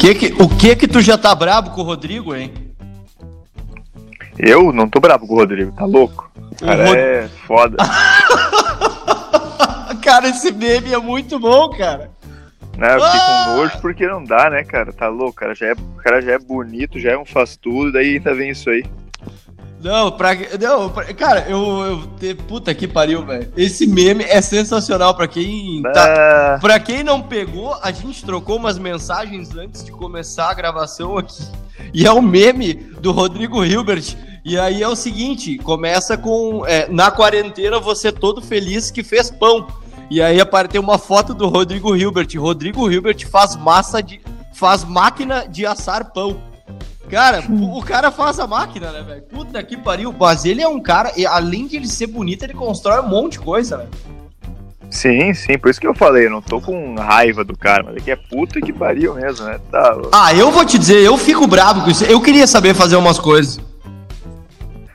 que que, o que que tu já tá brabo com o Rodrigo, hein? Eu não tô bravo com o Rodrigo, tá louco? O cara Rod... é foda. cara, esse meme é muito bom, cara. Não, eu fiquei ah! com nojo porque não dá, né, cara? Tá louco, cara já é, o cara já é bonito, já é um faz tudo, daí ainda vem isso aí. Não, pra. Não, pra, cara, eu, eu. Puta que pariu, velho. Esse meme é sensacional. Pra quem. Tá, pra quem não pegou, a gente trocou umas mensagens antes de começar a gravação aqui. E é o um meme do Rodrigo Hilbert. E aí é o seguinte: começa com. É, na quarentena, você todo feliz que fez pão. E aí apareceu uma foto do Rodrigo Hilbert. Rodrigo Hilbert faz massa de. faz máquina de assar pão. Cara, o cara faz a máquina, né, velho? Puta que pariu. Mas ele é um cara, e além de ele ser bonito, ele constrói um monte de coisa, né? Sim, sim, por isso que eu falei, eu não tô com raiva do cara, mas é que é puta que pariu mesmo, né? Tá... Ah, eu vou te dizer, eu fico bravo com isso. Eu queria saber fazer umas coisas.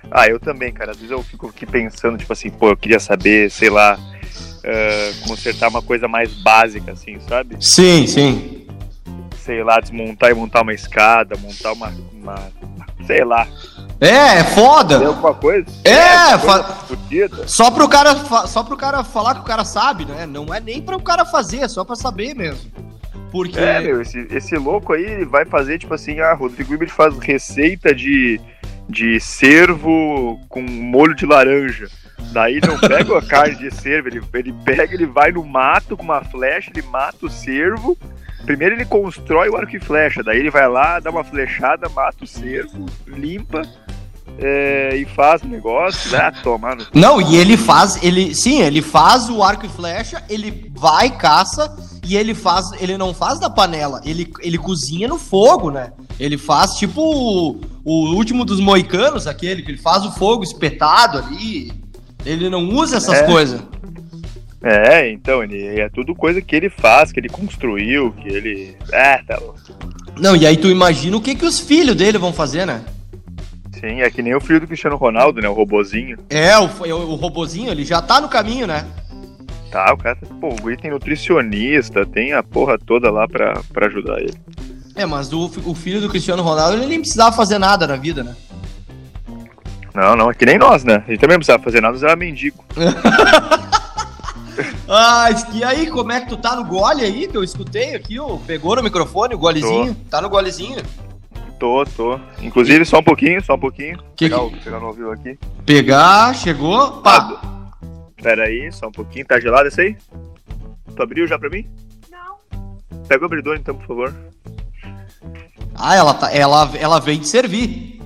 Ah, eu também, cara. Às vezes eu fico aqui pensando, tipo assim, pô, eu queria saber, sei lá, uh, consertar uma coisa mais básica, assim, sabe? Sim, sim sei lá, desmontar e montar uma escada, montar uma. uma sei lá. É, é foda. Tem alguma coisa? É, é fa... só pro cara só pro cara falar que o cara sabe, né? Não é nem para o cara fazer, é só para saber mesmo. Porque É, meu, esse, esse louco aí vai fazer tipo assim, ah, Rodrigo Iber faz receita de de cervo com molho de laranja. Daí não pega a carne de cervo, ele, ele pega, ele vai no mato com uma flecha, ele mata o cervo, Primeiro ele constrói o arco e flecha, daí ele vai lá, dá uma flechada, mata o cervo, limpa é, e faz o negócio, né? Toma. No... Não, e ele faz, ele, sim, ele faz o arco e flecha, ele vai, caça e ele faz, ele não faz da panela, ele, ele cozinha no fogo, né? Ele faz tipo o, o último dos moicanos, aquele que ele faz o fogo espetado ali. Ele não usa essas é. coisas. É, então, ele, é tudo coisa que ele faz, que ele construiu, que ele. É, tá louco. Não, e aí tu imagina o que, que os filhos dele vão fazer, né? Sim, é que nem o filho do Cristiano Ronaldo, né? O robozinho. É, o, o, o robozinho, ele já tá no caminho, né? Tá, o cara, pô, o Gui tem nutricionista, tem a porra toda lá pra, pra ajudar ele. É, mas o, o filho do Cristiano Ronaldo, ele nem precisava fazer nada na vida, né? Não, não, é que nem nós, né? A gente também não precisava fazer nada, nós era mendigo. Ah, e aí, como é que tu tá no gole aí? Que eu escutei aqui, ó, pegou no microfone o golezinho? Tô. Tá no golezinho? Tô, tô. Inclusive, só um pouquinho, só um pouquinho. Que pegar, que... pegar no ouvido aqui. Pegar, chegou, pá. Ah, pera aí, só um pouquinho. Tá gelado esse aí? Tu abriu já pra mim? Não. Pega o abridor então, por favor. Ah, ela, tá, ela, ela vem de servir.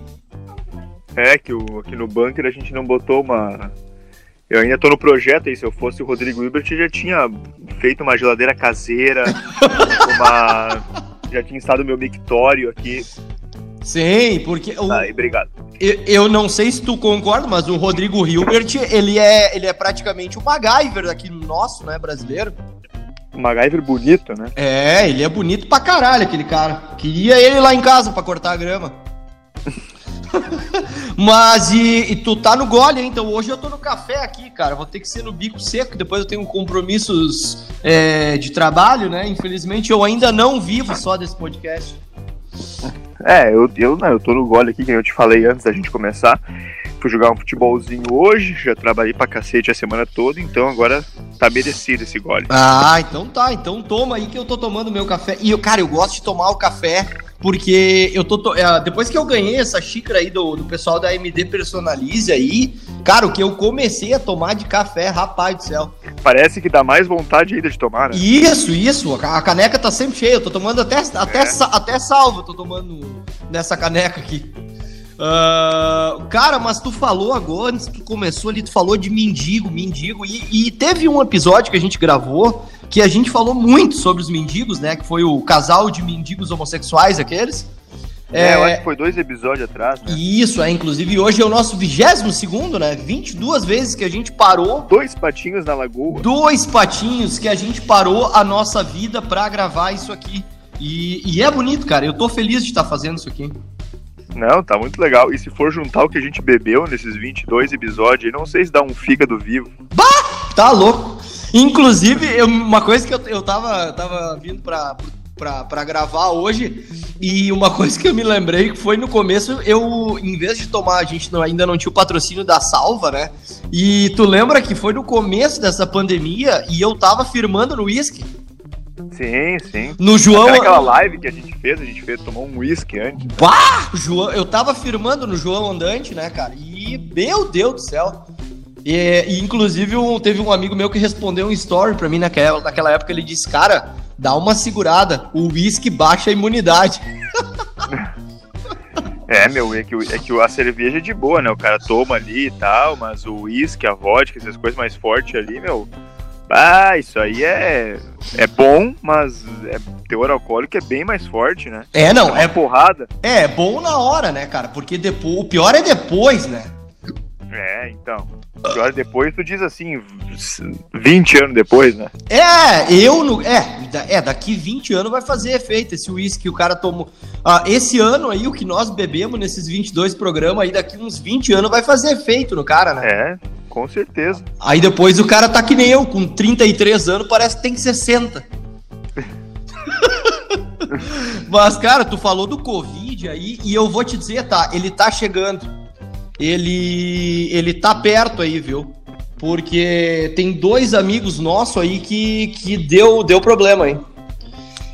É, que o, aqui no bunker a gente não botou uma, eu ainda tô no projeto aí, se eu fosse o Rodrigo Hilbert, já tinha feito uma geladeira caseira, uma... já tinha instalado meu mictório aqui. Sim, porque... O... Aí, obrigado. Eu, eu, não sei se tu concorda, mas o Rodrigo Hilbert, ele é, ele é praticamente o MacGyver aqui nosso, né, brasileiro. O MacGyver bonito, né? É, ele é bonito pra caralho, aquele cara. Queria ele lá em casa pra cortar a grama. Mas e, e, tu tá no gole, então hoje eu tô no café aqui, cara. Vou ter que ser no bico seco, depois eu tenho compromissos é, de trabalho, né? Infelizmente eu ainda não vivo só desse podcast. É, eu, eu, não, eu tô no gole aqui, que eu te falei antes da gente começar. Fui jogar um futebolzinho hoje, já trabalhei pra cacete a semana toda, então agora tá merecido esse gole. Ah, então tá, então toma aí que eu tô tomando meu café. E, eu, cara, eu gosto de tomar o café porque eu tô. To... É, depois que eu ganhei essa xícara aí do, do pessoal da MD Personalize aí, cara, o que eu comecei a tomar de café, rapaz do céu. Parece que dá mais vontade ainda de tomar, né? Isso, isso. A caneca tá sempre cheia. Eu tô tomando até, até, é. até salvo, tô tomando nessa caneca aqui. Uh, cara, mas tu falou agora, antes que tu começou ali, tu falou de mendigo, mendigo, e, e, teve um episódio que a gente gravou que a gente falou muito sobre os mendigos, né? Que foi o casal de mendigos homossexuais, aqueles. É, é eu acho que foi dois episódios atrás, né? Isso, é. Inclusive, hoje é o nosso 22 segundo, né? 22 vezes que a gente parou. Dois patinhos na lagoa. Dois patinhos que a gente parou a nossa vida pra gravar isso aqui. E, e é bonito, cara. Eu tô feliz de estar fazendo isso aqui. Não, tá muito legal. E se for juntar o que a gente bebeu nesses 22 episódios, não sei se dá um fígado vivo. Bah! Tá louco. Inclusive, eu, uma coisa que eu, eu tava, tava vindo pra, pra, pra gravar hoje. E uma coisa que eu me lembrei que foi no começo, eu, em vez de tomar, a gente não, ainda não tinha o patrocínio da salva, né? E tu lembra que foi no começo dessa pandemia e eu tava firmando no uísque. Sim, sim. No João. Aquela live que a gente fez, a gente fez, tomou um uísque antes. Bah! João, eu tava firmando no João Andante, né, cara? E, meu Deus do céu. E, e inclusive, um, teve um amigo meu que respondeu um story pra mim naquela, naquela época. Ele disse, cara, dá uma segurada. O uísque baixa a imunidade. É, meu, é que, é que a cerveja é de boa, né? O cara toma ali e tal, mas o uísque, a vodka, essas coisas mais fortes ali, meu, ah, isso aí é, é bom, mas é, teor alcoólico é bem mais forte, né? É, não, é, é porrada. É, é bom na hora, né, cara? Porque depois, o pior é depois, né? É, então. É depois, tu diz assim, 20 anos depois, né? É, eu no. É, é, daqui 20 anos vai fazer efeito esse uísque que o cara tomou. Ah, esse ano aí, o que nós bebemos nesses 22 programas aí, daqui uns 20 anos vai fazer efeito no cara, né? É, com certeza. Aí depois o cara tá que nem eu, com 33 anos, parece que tem 60. Mas, cara, tu falou do Covid aí, e eu vou te dizer, tá? Ele tá chegando. Ele, ele tá perto aí, viu? Porque tem dois amigos nossos aí que, que deu, deu problema aí.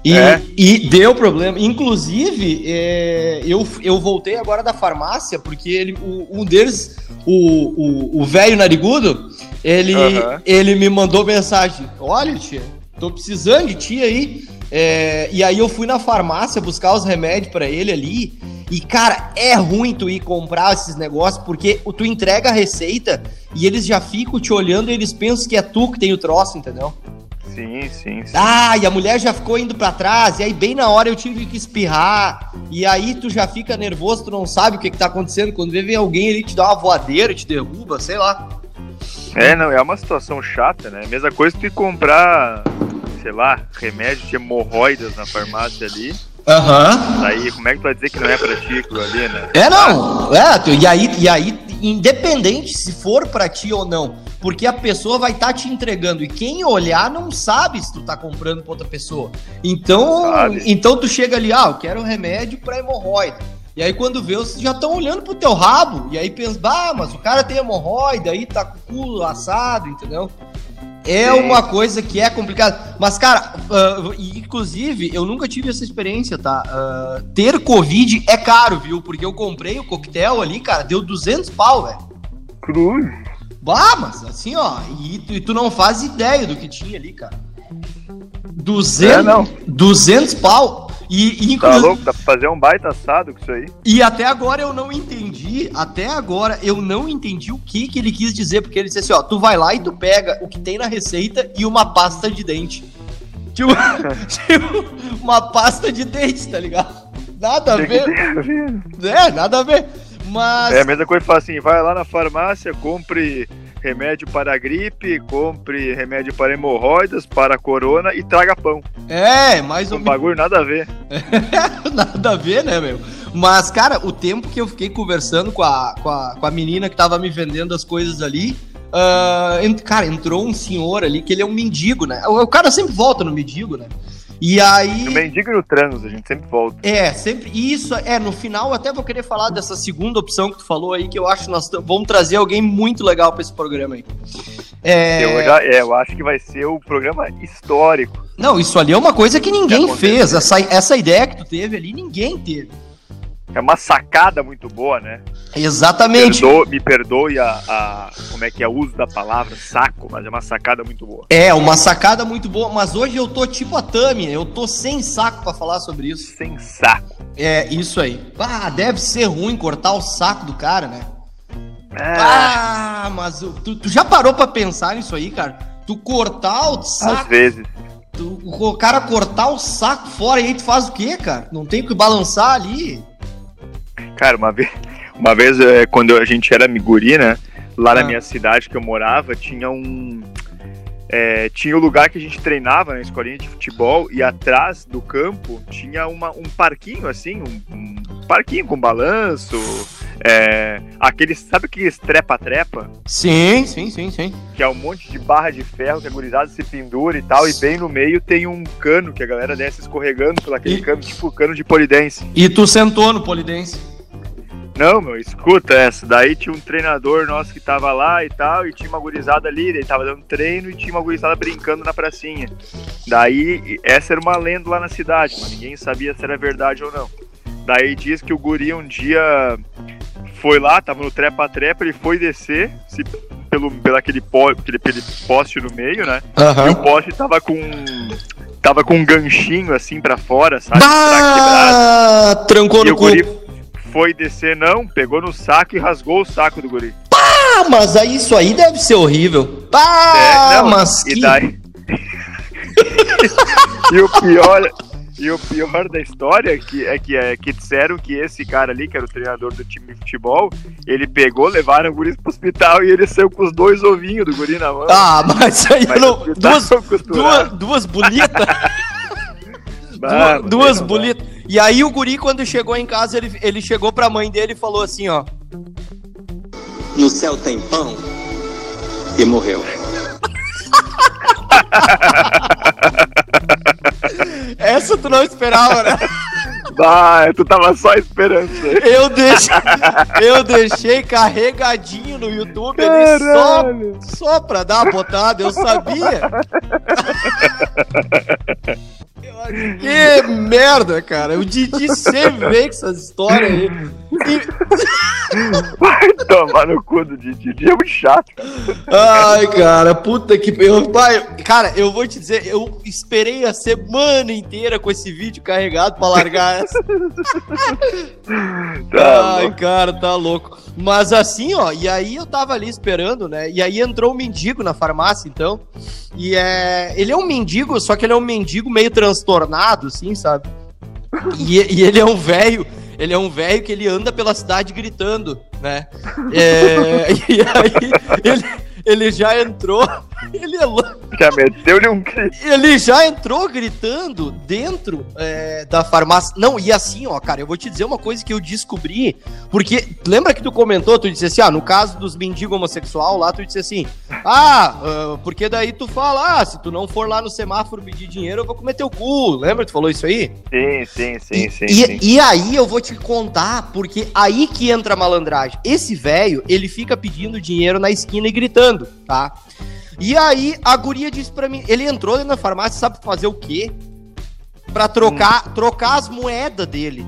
E, é. e deu problema. Inclusive, é, eu, eu voltei agora da farmácia, porque ele, o, um deles, o velho narigudo, ele, uhum. ele me mandou mensagem: Olha, tia, tô precisando de ti aí. É, e aí eu fui na farmácia buscar os remédios para ele ali. E, cara, é ruim tu ir comprar esses negócios, porque tu entrega a receita e eles já ficam te olhando e eles pensam que é tu que tem o troço, entendeu? Sim, sim, sim. Ah, e a mulher já ficou indo para trás, e aí bem na hora eu tive que espirrar, e aí tu já fica nervoso, tu não sabe o que que tá acontecendo, quando vem alguém ali te dá uma voadeira, te derruba, sei lá. É, não, é uma situação chata, né? Mesma coisa que comprar, sei lá, remédio de hemorroidas na farmácia ali. Aham. Uhum. Aí, como é que tu vai dizer que não é pra ti aquilo ali, né? É, não. É, e aí, e aí, independente se for pra ti ou não, porque a pessoa vai estar tá te entregando e quem olhar não sabe se tu tá comprando pra outra pessoa. Então, então tu chega ali, ah, eu quero um remédio pra hemorroida. E aí quando vê, vocês já estão olhando pro teu rabo. E aí pensa, ah, mas o cara tem hemorroida, aí tá com o culo assado, entendeu? É uma coisa que é complicada. Mas, cara, uh, inclusive, eu nunca tive essa experiência, tá? Uh, ter Covid é caro, viu? Porque eu comprei o coquetel ali, cara, deu 200 pau, velho. Cruz. Bah, mas assim, ó, e tu, e tu, não faz ideia do que tinha ali, cara. 200, é, não. 200 pau. E, e Tá louco, dá pra fazer um baita assado com isso aí. E até agora eu não entendi, até agora eu não entendi o que que ele quis dizer, porque ele disse assim, ó, tu vai lá e tu pega o que tem na receita e uma pasta de dente. Tipo, tipo uma pasta de dente, tá ligado? Nada a ver. É, nada a ver. Mas. É a mesma coisa que fala assim: vai lá na farmácia, compre remédio para a gripe, compre remédio para hemorroidas, para a corona e traga pão. É, mais um. Um bagulho nada a ver. nada a ver, né, meu? Mas, cara, o tempo que eu fiquei conversando com a, com a, com a menina que tava me vendendo as coisas ali. Uh, cara, entrou um senhor ali que ele é um mendigo, né? O, o cara sempre volta no mendigo, né? E aí. No mendigo e no trânsito, a gente sempre volta. É, sempre. Isso, é, no final até vou querer falar dessa segunda opção que tu falou aí, que eu acho que nós vamos trazer alguém muito legal para esse programa aí. É... Eu, já, é, eu acho que vai ser o programa histórico. Não, isso ali é uma coisa que ninguém que fez. Essa, essa ideia que tu teve ali, ninguém teve. É uma sacada muito boa, né? Exatamente. Me perdoe, me perdoe a, a, como é que é o uso da palavra saco, mas é uma sacada muito boa. É, uma sacada muito boa, mas hoje eu tô tipo a Tami, eu tô sem saco para falar sobre isso. Sem saco. É, isso aí. Ah, deve ser ruim cortar o saco do cara, né? É. Ah, mas tu, tu já parou para pensar nisso aí, cara? Tu cortar o saco. Às vezes. Tu, o cara cortar o saco fora e aí tu faz o quê, cara? Não tem o que balançar ali. Cara, uma vez, uma vez é, quando a gente era miguri, né? Lá ah. na minha cidade que eu morava, tinha um. É, tinha o um lugar que a gente treinava na escolinha de futebol e atrás do campo tinha uma, um parquinho assim, um, um parquinho com balanço, É, aqueles, sabe aqueles trepa-trepa? Sim, sim, sim, sim. Que é um monte de barra de ferro que a gurizada se pendura e tal, e bem no meio tem um cano que a galera desce escorregando pelo aquele E- cano, tipo cano de polidense. E tu sentou no polidense. Não, meu, escuta essa. Daí tinha um treinador nosso que tava lá e tal, e tinha uma gurizada ali, ele tava dando treino e tinha uma gurizada brincando na pracinha. Daí, essa era uma lenda lá na cidade, mas ninguém sabia se era verdade ou não. Daí diz que o guri um dia foi lá, tava no trepa-trepa, ele foi descer, se, pelo, pelo aquele, po, aquele, aquele poste no meio, né? E o poste tava com. Tava com um ganchinho assim pra fora, sabe? Bah, trancou no cu. guri foi descer, não, pegou no saco e rasgou o saco do guri. Ah, mas aí isso aí deve ser horrível. Ah, É, não, mas e que... daí. e o pior. E o pior da história é que, é que, é que disseram que esse cara ali, que era o treinador do time de futebol, ele pegou, levaram o guri pro hospital e ele saiu com os dois ovinhos do guri na mão. Ah, mas aí Mas não... Duas, duas, costurado. duas bolitas. Duas duas bolitas. E aí o guri, quando chegou em casa, ele, ele chegou pra mãe dele e falou assim, ó. No céu tem pão e morreu. Essa tu não esperava, né? Bah, tu tava só esperando. Eu deixei, eu deixei carregadinho no YouTube ali só, só pra dar uma botada, eu sabia. Que merda, cara. O Didi sempre vem com essas histórias aí. E- Vai tomar no cu do Didi. Didi é muito chato, cara. Ai, cara, puta que. Eu, pai, cara, eu vou te dizer, eu esperei a semana inteira com esse vídeo carregado pra largar essa. Tá Ai, louco. cara, tá louco. Mas assim, ó, e aí eu tava ali esperando, né? E aí entrou um mendigo na farmácia, então. E é. Ele é um mendigo, só que ele é um mendigo meio transtornado, assim, sabe? E, e ele é um velho. Ele é um velho que ele anda pela cidade gritando, né? É, e aí ele, ele já entrou. Ele é louco. Já meteu-lhe um grito. Ele já entrou gritando dentro é, da farmácia. Não, e assim, ó, cara, eu vou te dizer uma coisa que eu descobri. Porque, lembra que tu comentou, tu disse assim, ah, no caso dos mendigos homossexual lá, tu disse assim, ah, ah, porque daí tu fala, ah, se tu não for lá no semáforo pedir dinheiro, eu vou comer teu cu. Lembra que tu falou isso aí? Sim, sim, sim, sim, e, sim. e aí eu vou te contar, porque aí que entra a malandragem. Esse velho, ele fica pedindo dinheiro na esquina e gritando, tá? E aí a guria disse pra mim, ele entrou da farmácia, sabe fazer o quê? Pra trocar, trocar as moedas dele.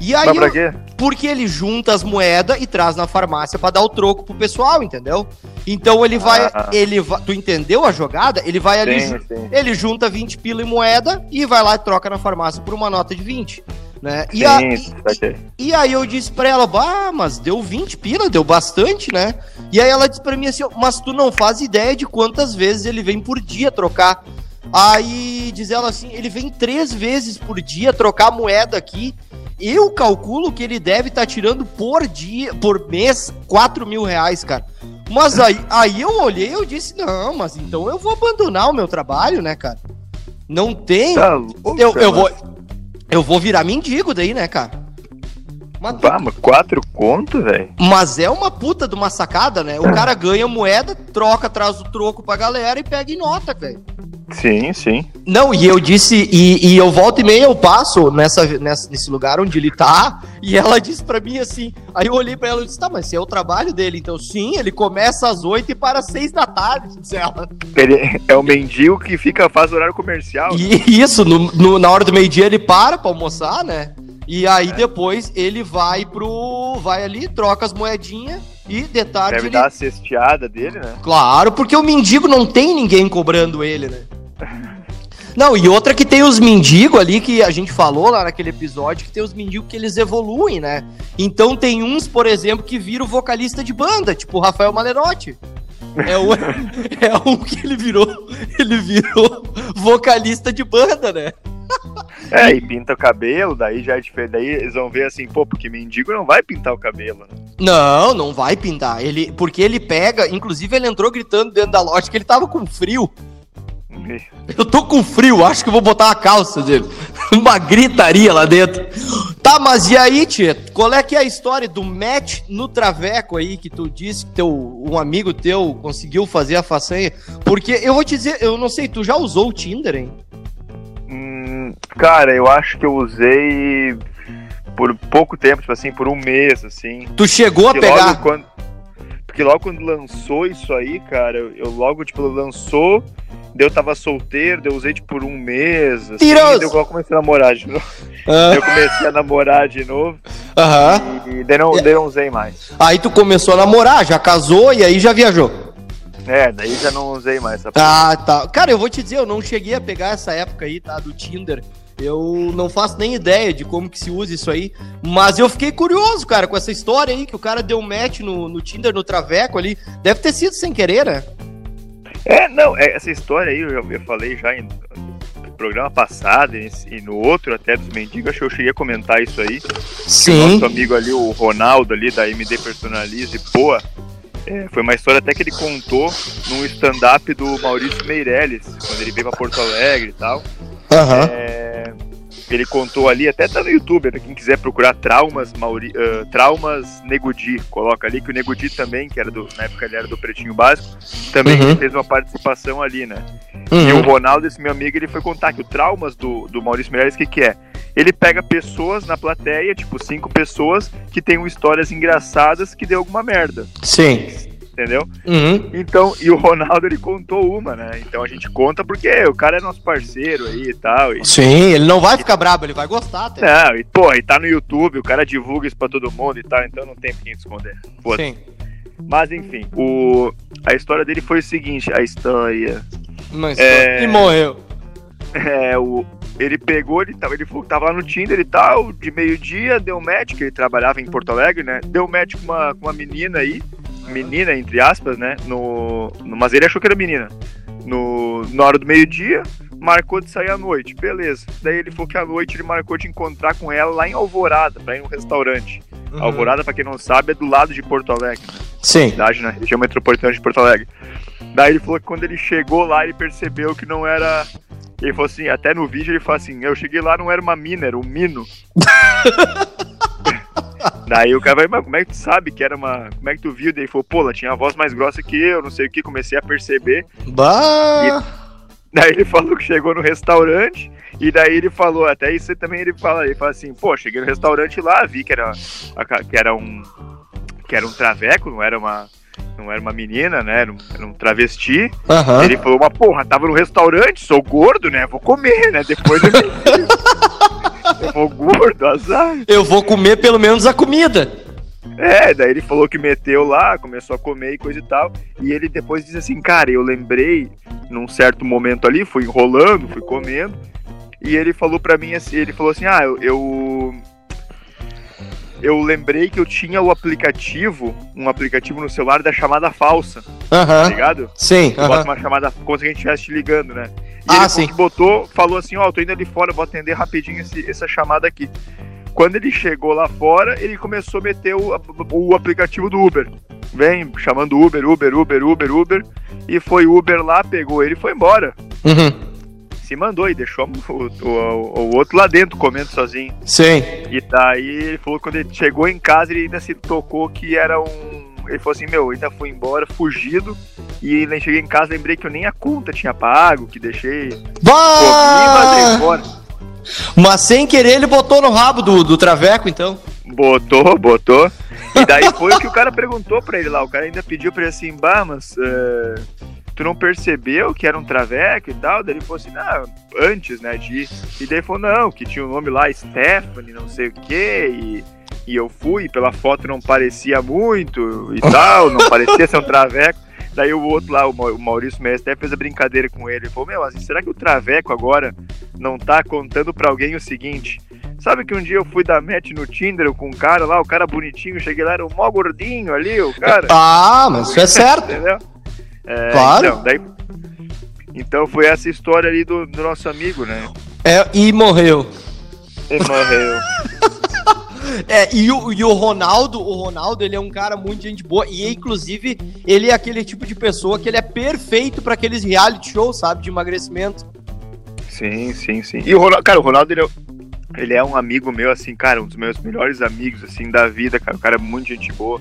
E aí, pra quê? porque ele junta as moedas e traz na farmácia pra dar o troco pro pessoal, entendeu? Então ele vai, Ah. ele vai, tu entendeu a jogada? Ele vai ali, Sim, ele junta 20 pila em moeda e vai lá e troca na farmácia por uma nota de 20, né? E, Sim, a- e- e aí eu disse pra ela, bah, mas deu 20 pila, deu bastante, né? E aí ela disse pra mim assim, mas tu não faz ideia de quantas vezes ele vem por dia trocar. Aí diz ela assim, ele vem três vezes por dia trocar moeda aqui. Eu calculo que ele deve estar tirando por dia, por mês, 4 mil reais, cara. Mas aí, aí eu olhei e eu disse, não, mas então eu vou abandonar o meu trabalho, né, cara? Não tem. Tá eu, eu vou. Eu vou virar mendigo daí, né, cara? Mas, Bah, mas quatro conto, velho? mas é uma puta de uma sacada, né? O cara ganha moeda, troca, traz o troco pra galera e pega em nota, velho. Sim, sim. Não, e eu disse, e, e eu volto e meia, eu passo nessa, nessa, nesse lugar onde ele tá, e ela disse pra mim assim, aí eu olhei pra ela e disse, tá, mas esse é o trabalho dele, então sim, ele começa às oito e para às seis da tarde, disse ela. Ele é o mendigo que fica, faz horário comercial. E isso, no, no- na hora do meio-dia ele para pra almoçar, né? E aí depois ele vai pro. vai ali, troca as moedinhas e de tarde Deve ele. dar a cesteada dele, né? Claro, porque o mendigo não tem ninguém cobrando ele, né? Não, e outra que tem os mendigos ali que a gente falou lá naquele episódio, que tem os mendigos que eles evoluem, né? Então tem uns, por exemplo, que viram vocalista de banda, tipo o Rafael Malerotti. É o, é um que ele virou, ele virou vocalista de banda, né? É, e pinta o cabelo, daí já é diferente. Daí eles vão ver assim, pô, porque mendigo não vai pintar o cabelo, né? Não, não vai pintar. Ele, porque ele pega, inclusive ele entrou gritando dentro da loja que ele tava com frio. Eu tô com frio, acho que vou botar a calça dele. Uma gritaria lá dentro. Tá, mas e aí, tia? Qual é que é a história do match no Traveco aí que tu disse que teu, um amigo teu conseguiu fazer a façanha? Porque eu vou te dizer, eu não sei, tu já usou o Tinder, hein? Hum, cara, eu acho que eu usei por pouco tempo, tipo assim, por um mês, assim. Tu chegou a pegar? Quando... Porque logo quando lançou isso aí, cara, eu logo, tipo, lançou eu tava solteiro, eu usei tipo por um mês. Assim, eu comecei a namorar de novo. Ah. Eu comecei a namorar de novo. Aham. E daí não, daí não usei mais. Aí tu começou a namorar, já casou e aí já viajou. É, daí já não usei mais essa Ah, tá. Cara, eu vou te dizer, eu não cheguei a pegar essa época aí, tá? Do Tinder. Eu não faço nem ideia de como que se usa isso aí. Mas eu fiquei curioso, cara, com essa história aí, que o cara deu um match no, no Tinder, no Traveco ali. Deve ter sido sem querer, né? É, não, é, essa história aí eu, eu falei já em, no programa passado e, no outro até dos mendigos, acho que eu cheguei a comentar isso aí. Sim. O nosso amigo ali, o Ronaldo ali da MD Personalize, pô, é, foi uma história até que ele contou num stand-up do Maurício Meirelles, quando ele veio pra Porto Alegre e tal. Uhum. É, ele contou ali, até tá no YouTube, pra quem quiser procurar traumas, Mauri, uh, traumas Negudi, coloca ali que o Negudi também, que era do, na época ele era do Pretinho Básico, também uhum. fez uma participação ali, né? Uhum. E o Ronaldo, esse meu amigo, ele foi contar que o traumas do, do Maurício Meirelles, o que que é? Ele pega pessoas na plateia, tipo cinco pessoas, que tem histórias engraçadas que deu alguma merda. Sim entendeu? Uhum. Então, e o Ronaldo ele contou uma, né? Então a gente conta porque o cara é nosso parceiro aí e tal. E... Sim, ele não vai ficar brabo, ele vai gostar até. Não, e pô, e tá no YouTube, o cara divulga isso pra todo mundo e tal, então não tem quem esconder. Sim. Mas enfim, o... a história dele foi o seguinte, a história. Mas é... E morreu. É, o, ele pegou, ele ele falou que tava lá no Tinder e tal, de meio-dia, deu match, que ele trabalhava em Porto Alegre, né? Deu match com uma, com uma menina aí menina, entre aspas, né? No, no, mas ele achou que era menina. No, na hora do meio-dia, marcou de sair à noite, beleza. Daí ele falou que à noite ele marcou de encontrar com ela lá em Alvorada, pra ir num restaurante. Uhum. Alvorada, pra quem não sabe, é do lado de Porto Alegre. Né? Sim. Cidade, na região metropolitana de Porto Alegre. Daí ele falou que quando ele chegou lá, ele percebeu que não era. Ele falou assim, até no vídeo ele falou assim: eu cheguei lá, não era uma mina, era um mino. Daí o cara vai, mas como é que tu sabe que era uma. Como é que tu viu? Daí ele falou, pô, ela tinha a voz mais grossa que eu, não sei o que, comecei a perceber. Bah! E... Daí ele falou que chegou no restaurante, e daí ele falou, até isso também ele fala, ele fala assim, pô, cheguei no restaurante lá, vi que era, que era um. que era um traveco, não era uma. Não era uma menina, né? Era um, era um travesti. Uhum. Ele falou, uma porra, tava no restaurante, sou gordo, né? Vou comer, né? Depois eu Eu vou gordo, azar. Eu vou comer pelo menos a comida. É, daí ele falou que meteu lá, começou a comer e coisa e tal. E ele depois disse assim, cara, eu lembrei num certo momento ali, fui enrolando, fui comendo. E ele falou pra mim assim, ele falou assim, ah, eu, eu eu lembrei que eu tinha o aplicativo, um aplicativo no celular da chamada falsa. Aham. Tá ligado? Sim. Tu bota uma chamada como se a gente estivesse te ligando, né? E ah, ele sim. botou, falou assim, ó, oh, tô indo ali fora, vou atender rapidinho esse, essa chamada aqui. Quando ele chegou lá fora, ele começou a meter o, o aplicativo do Uber. Vem chamando Uber, Uber, Uber, Uber, Uber. E foi Uber lá, pegou ele e foi embora. Uhum se mandou e deixou o, o, o, outro lá dentro comendo sozinho. Sim. E daí ele falou que quando ele chegou em casa ele ainda se tocou que era um. Ele falou assim: Meu, ainda fui embora, fugido. E nem cheguei em casa, lembrei que eu nem a conta tinha pago, que deixei. Bah! Comi, mas sem querer ele botou no rabo do, do traveco, então. Botou, botou. E daí foi o que o cara perguntou pra ele lá. O cara ainda pediu pra ele assim, bah, mas. Uh tu não percebeu que era um traveco e tal? Daí ele falou assim, não, antes, né, de E daí ele falou, não, que tinha o um nome lá, Stephanie, não sei o quê, e, e eu fui, pela foto não parecia muito e tal, não parecia ser um traveco. Daí o outro lá, o Maurício Mestre, fez a brincadeira com ele. Ele falou, meu, assim, será que o traveco agora não tá contando pra alguém o seguinte? Sabe que um dia eu fui dar match no Tinder com um cara lá, o cara bonitinho, cheguei lá, era o mó gordinho ali, o cara. Ah, mas isso é certo. Entendeu? É, claro. Então, daí, então foi essa história ali do, do nosso amigo, né? É, e morreu. E morreu. É, e o, e o Ronaldo, o Ronaldo, ele é um cara muito gente boa. E inclusive, ele é aquele tipo de pessoa que ele é perfeito para aqueles reality shows, sabe? De emagrecimento. Sim, sim, sim. E o Ronaldo, cara, o Ronaldo, ele é, ele é um amigo meu, assim, cara, um dos meus melhores amigos, assim, da vida, cara. O cara é muito gente boa.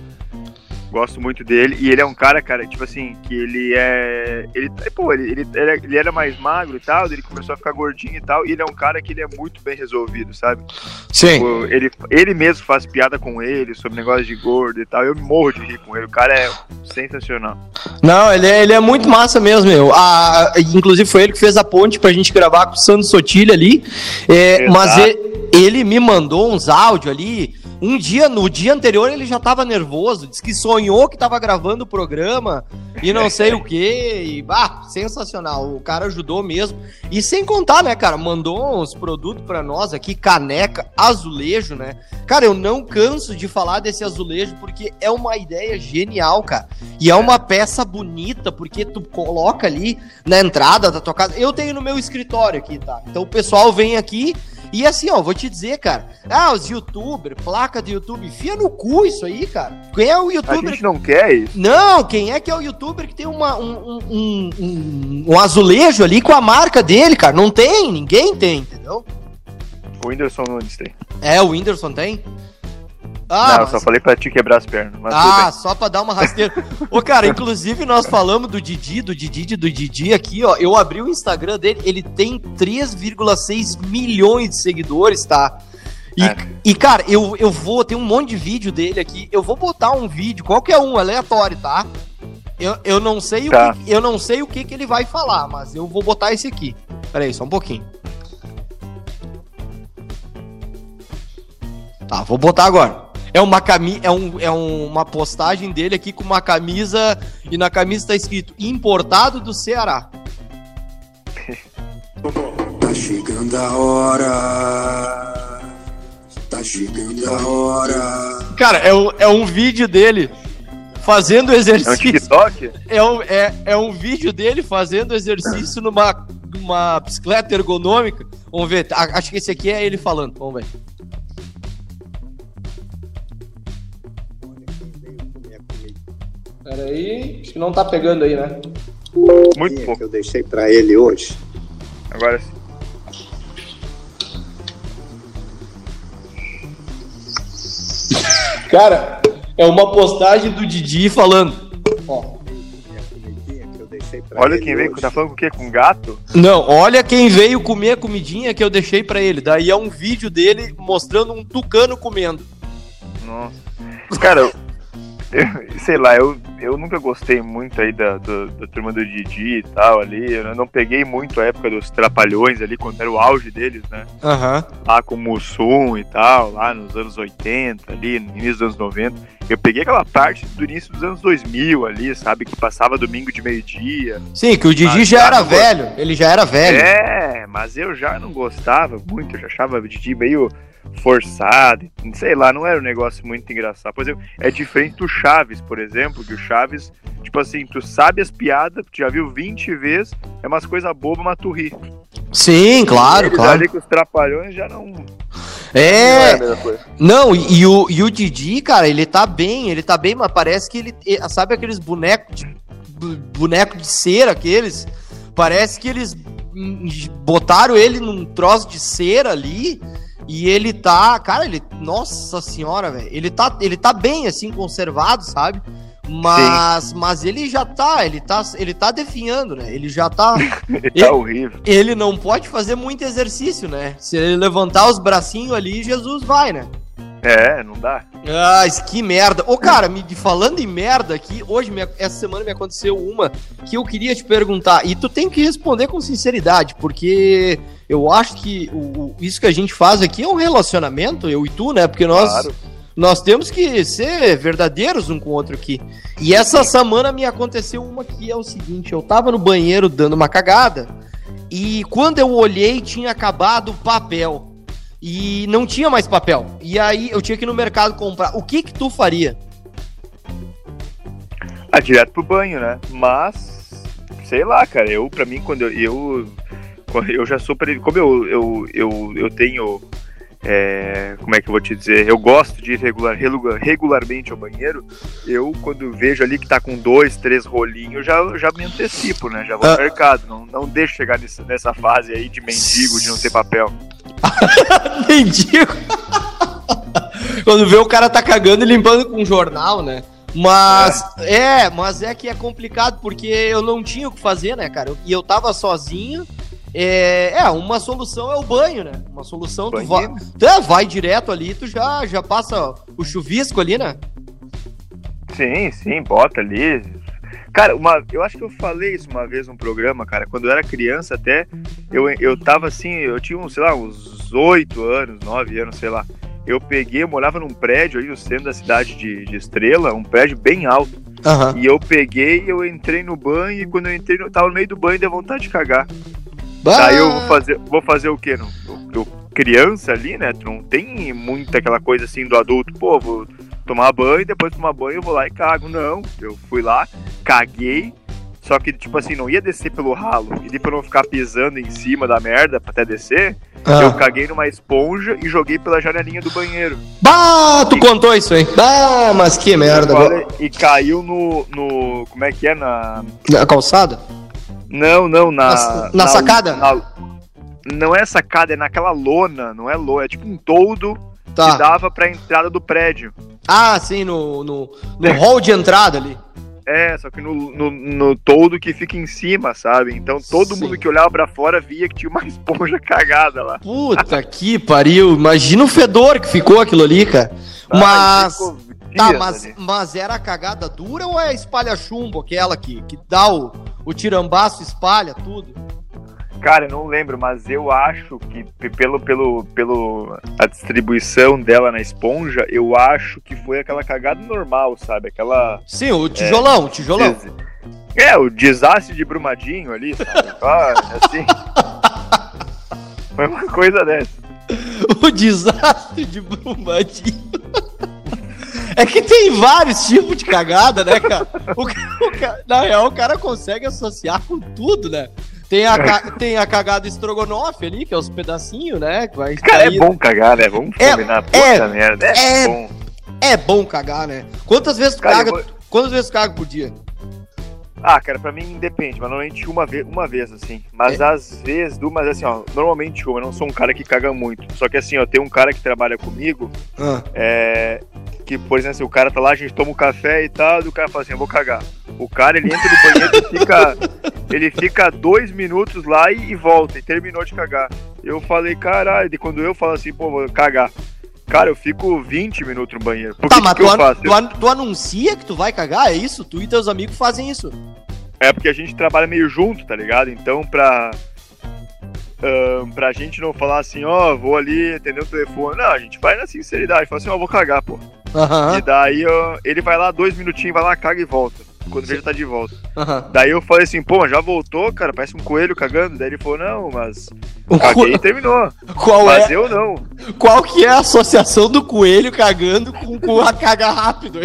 Gosto muito dele. E ele é um cara, cara, tipo assim, que ele é. Ele, pô, ele, ele, ele era mais magro e tal, ele começou a ficar gordinho e tal. E ele é um cara que ele é muito bem resolvido, sabe? Sim. Tipo, ele, ele mesmo faz piada com ele sobre negócio de gordo e tal. Eu morro de rir com ele. O cara é sensacional. Não, ele é, ele é muito massa mesmo, meu. A, inclusive foi ele que fez a ponte pra gente gravar com o Sandro Sotilha ali. É, mas ele, ele me mandou uns áudios ali um dia, no dia anterior, ele já tava nervoso, disse que sonhou que tava gravando o programa e não sei o que. E, bah, sensacional. O cara ajudou mesmo. E sem contar, né, cara, mandou uns produtos para nós aqui, caneca, azulejo, né? Cara, eu não canso de falar desse azulejo porque é uma ideia genial, cara. E é uma peça bonita, porque tu coloca ali na entrada da tua casa. Eu tenho no meu escritório aqui, tá? Então o pessoal vem aqui e assim, ó, vou te dizer, cara. Ah, os youtubers, placa de YouTube, enfia no cu isso aí, cara. Quem é o youtuber? A gente não quer isso. Não, quem é que é o youtuber que tem uma, um, um, um, um azulejo ali com a marca dele, cara? Não tem, ninguém tem, entendeu? O Whindersson Nunes tem. É, o Whindersson tem? Ah, não, mas... só falei pra te quebrar as pernas. ah, só pra dar uma rasteira. Ô, cara, inclusive nós falamos do Didi, do Didi, do Didi aqui, ó. Eu abri o Instagram dele, ele tem 3,6 milhões de seguidores, tá? E, é. e, cara, eu, eu vou, tem um monte de vídeo dele aqui. Eu vou botar um vídeo, qualquer um, aleatório, tá? Eu, eu não sei tá. o que, eu não sei o que, que ele vai falar, mas eu vou botar esse aqui. Pera aí, só um pouquinho. Tá, vou botar agora. É uma, cami é, um, é uma postagem dele aqui com uma camisa e na camisa tá escrito importado do Ceará. Tá chegando a hora. Tá chegando a hora. Cara, é um, é um vídeo dele fazendo exercício. É um TikTok? É um, é, é um vídeo dele fazendo exercício numa, numa bicicleta ergonômica. Vamos ver, acho que esse aqui é ele falando. Vamos ver. Pera aí, acho que não tá pegando aí, né? Muito pouco. que eu deixei para ele hoje. Agora sim. Cara, é uma postagem do Didi falando. Ó. Olha quem veio, tá falando com o quê? Com gato? Não, olha quem veio comer a comidinha que eu deixei para ele. Daí é um vídeo dele mostrando um tucano comendo. Nossa. Cara, eu, sei lá, eu, eu nunca gostei muito aí da, da, da, turma do Didi e tal ali. Eu não peguei muito a época dos Trapalhões ali, quando era o auge deles, né? Uhum. Lá com o Mussum e tal, lá nos anos 80, ali, no início dos anos 90. Eu peguei aquela parte do início dos anos 2000 ali, sabe? Que passava domingo de meio-dia. Sim, que o Didi já era velho. Ele já era velho. É, mas eu já não gostava muito. Eu já achava o Didi meio forçado, sei lá, não era um negócio muito engraçado. Por exemplo, é diferente do Chaves, por exemplo, que o Chaves, tipo assim, tu sabe as piadas, tu já viu 20 vezes, é umas coisas bobas, mas tu ri. Sim, claro, Eles claro. ali que os trapalhões já não. É. Não, é não e, e, o, e o Didi, cara, ele tá bem, ele tá bem, mas parece que ele. Sabe aqueles bonecos de, boneco de cera, aqueles? Parece que eles botaram ele num troço de cera ali e ele tá, cara, ele, nossa senhora, velho, ele tá, ele tá bem assim conservado, sabe? Mas, Sim. mas ele já tá, ele tá, ele tá definhando, né? Ele já tá. ele, ele tá horrível. Ele não pode fazer muito exercício, né? Se ele levantar os bracinhos ali, Jesus vai, né? É, não dá. Ah, que merda. Ô, cara, me falando em merda aqui, hoje, essa semana me aconteceu uma que eu queria te perguntar. E tu tem que responder com sinceridade, porque eu acho que o, isso que a gente faz aqui é um relacionamento, eu e tu, né? Porque nós. Claro. Nós temos que ser verdadeiros um com o outro aqui. E essa semana me aconteceu uma que é o seguinte: eu tava no banheiro dando uma cagada, e quando eu olhei, tinha acabado o papel e não tinha mais papel. E aí eu tinha que ir no mercado comprar. O que que tu faria? Ah, direto pro banho, né? Mas, sei lá, cara, eu, pra mim, quando eu. Eu, eu já sou. Como eu, eu, eu, eu tenho é, como é que eu vou te dizer? Eu gosto de ir regular, regularmente ao banheiro. Eu, quando vejo ali que tá com dois, três rolinhos, já, já me antecipo, né? Já vou ah. no mercado. Não, não deixo chegar nessa, nessa fase aí de mendigo, de não ter papel. mendigo? quando vê o cara tá cagando e limpando com um jornal, né? Mas é. é. mas é que é complicado porque eu não tinha o que fazer, né, cara? E eu, eu tava sozinho é, é, uma solução é o banho, né? Uma solução, tu vai, é, vai direto ali, tu já, já passa o chuvisco ali, né? Sim, sim, bota ali. Cara, uma, eu acho que eu falei isso uma vez num programa, cara. Quando eu era criança, até eu, eu tava assim, eu tinha, sei lá, uns oito anos, nove anos, sei lá. Eu peguei, eu morava num prédio aí no centro da cidade de, de Estrela, um prédio bem alto. Uhum. E eu peguei, eu entrei no banho e quando eu entrei, eu tava no meio do banho, deu vontade de cagar. Bah. Daí eu vou fazer, vou fazer o quê? No, eu, criança ali, né? Tu não tem muita aquela coisa assim do adulto, pô, vou tomar banho, depois de tomar banho eu vou lá e cago. Não, eu fui lá, caguei, só que, tipo assim, não ia descer pelo ralo. E pra não ficar pisando em cima da merda pra até descer, ah. eu caguei numa esponja e joguei pela janelinha do banheiro. Bah, tu e... contou isso aí. Bah, mas que merda. E caiu no, no. Como é que é? Na. Na calçada? Não, não, na. Na, na, na sacada? Na, não é sacada, é naquela lona, não é lona, é tipo um toldo tá. que dava pra entrada do prédio. Ah, sim, no, no, no hall de entrada ali. É, só que no, no, no, toldo que fica em cima, sabe? Então todo Sim. mundo que olhava para fora via que tinha uma esponja cagada lá. Puta que pariu. Imagina o fedor que ficou aquilo ali, cara. Ah, mas. Tá, mas, mas era a cagada dura ou é a espalha chumbo, aquela que, que dá o, o tirambaço, espalha tudo? Cara, eu não lembro, mas eu acho que pelo, pelo, pelo a distribuição dela na esponja, eu acho que foi aquela cagada normal, sabe? Aquela. Sim, o tijolão, é, o tijolão. É, o desastre de Brumadinho ali, sabe? ah, assim. foi uma coisa dessa. O desastre de Brumadinho. É que tem vários tipos de cagada, né, cara? O, o, na real, o cara consegue associar com tudo, né? Tem a, tem a cagada estrogonofe ali, que é os pedacinhos, né? Vai cara, é bom cagar, né? Vamos é, combinar. É, merda. É, é, bom. É bom cagar, né? Quantas vezes tu cara, caga? Vou... Quantas vezes tu caga por dia? Ah, cara, pra mim depende, mas normalmente uma vez, uma vez assim. Mas é. às vezes, mas assim, ó, normalmente uma, eu não sou um cara que caga muito. Só que assim, ó, tem um cara que trabalha comigo, ah. é, que, por exemplo, o cara tá lá, a gente toma um café e tal, e o cara fala assim, eu vou cagar. O cara, ele entra no banheiro e fica, ele fica dois minutos lá e, e, volta, e terminou de cagar. Eu falei, caralho, e quando eu falo assim, pô, vou cagar. Cara, eu fico 20 minutos no banheiro. Por tá, que mas que tu, eu faço? Tu, tu anuncia que tu vai cagar? É isso? Tu e teus amigos fazem isso? É porque a gente trabalha meio junto, tá ligado? Então, pra, uh, pra gente não falar assim, ó, oh, vou ali atender o telefone. Não, a gente vai na sinceridade, fala assim, ó, oh, vou cagar, pô. Uhum. E daí ele vai lá dois minutinhos, vai lá, caga e volta. Quando vejo tá de volta. Uhum. Daí eu falei assim, pô, já voltou, cara, parece um coelho cagando. Daí ele falou, não, mas o caguei e terminou. Qual mas é? eu não. Qual que é a associação do coelho cagando com, com a caga rápido?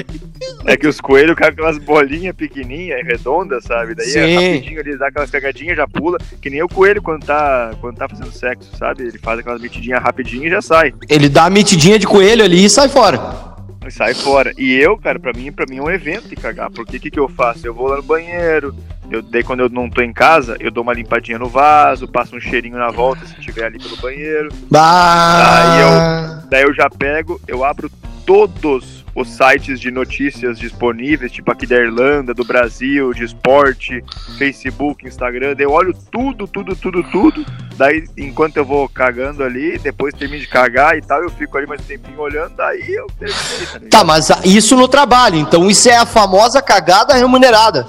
É que os coelhos cagam aquelas bolinhas pequenininhas, redondas, sabe? Daí é Sim. é rapidinho, ele dá aquelas cagadinhas, já pula. Que nem o coelho quando tá, quando tá fazendo sexo, sabe? Ele faz aquelas metidinhas rapidinho e já sai. Ele dá a metidinha de coelho ali e sai fora sai fora. E eu, cara, pra mim, pra mim é um evento de cagar. Porque o que, que eu faço? Eu vou lá no banheiro, eu, daí quando eu não tô em casa, eu dou uma limpadinha no vaso, passo um cheirinho na volta se tiver ali pelo banheiro. Bah! Daí eu, daí eu já pego, eu abro todos os sites de notícias disponíveis, tipo aqui da Irlanda, do Brasil, de esporte, Facebook, Instagram, eu olho tudo, tudo, tudo, tudo. Daí, enquanto eu vou cagando ali, depois termino de cagar e tal, eu fico ali mais um tempinho olhando, daí eu terminei. Tá, tá, mas isso no trabalho, então isso é a famosa cagada remunerada.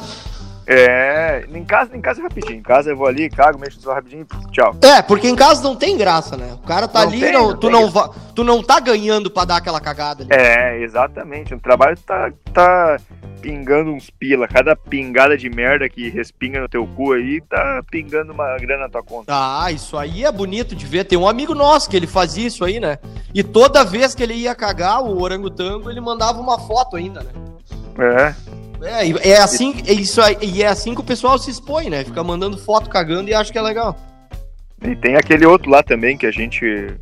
É, em casa, em casa é rapidinho. Em casa eu vou ali, cago, mexo só rapidinho, tchau. É, porque em casa não tem graça, né? O cara tá não ali, tem, não, não tu, não va, tu não tá ganhando pra dar aquela cagada ali. É, exatamente. O trabalho tá, tá pingando uns pila. Cada pingada de merda que respinga no teu cu aí, tá pingando uma grana na tua conta. Ah, isso aí é bonito de ver. Tem um amigo nosso que ele fazia isso aí, né? E toda vez que ele ia cagar, o orangotango, ele mandava uma foto ainda, né? É. É, é assim, é isso aí, e é assim que o pessoal se expõe, né? Fica mandando foto cagando e acha que é legal. E tem aquele outro lá também que a gente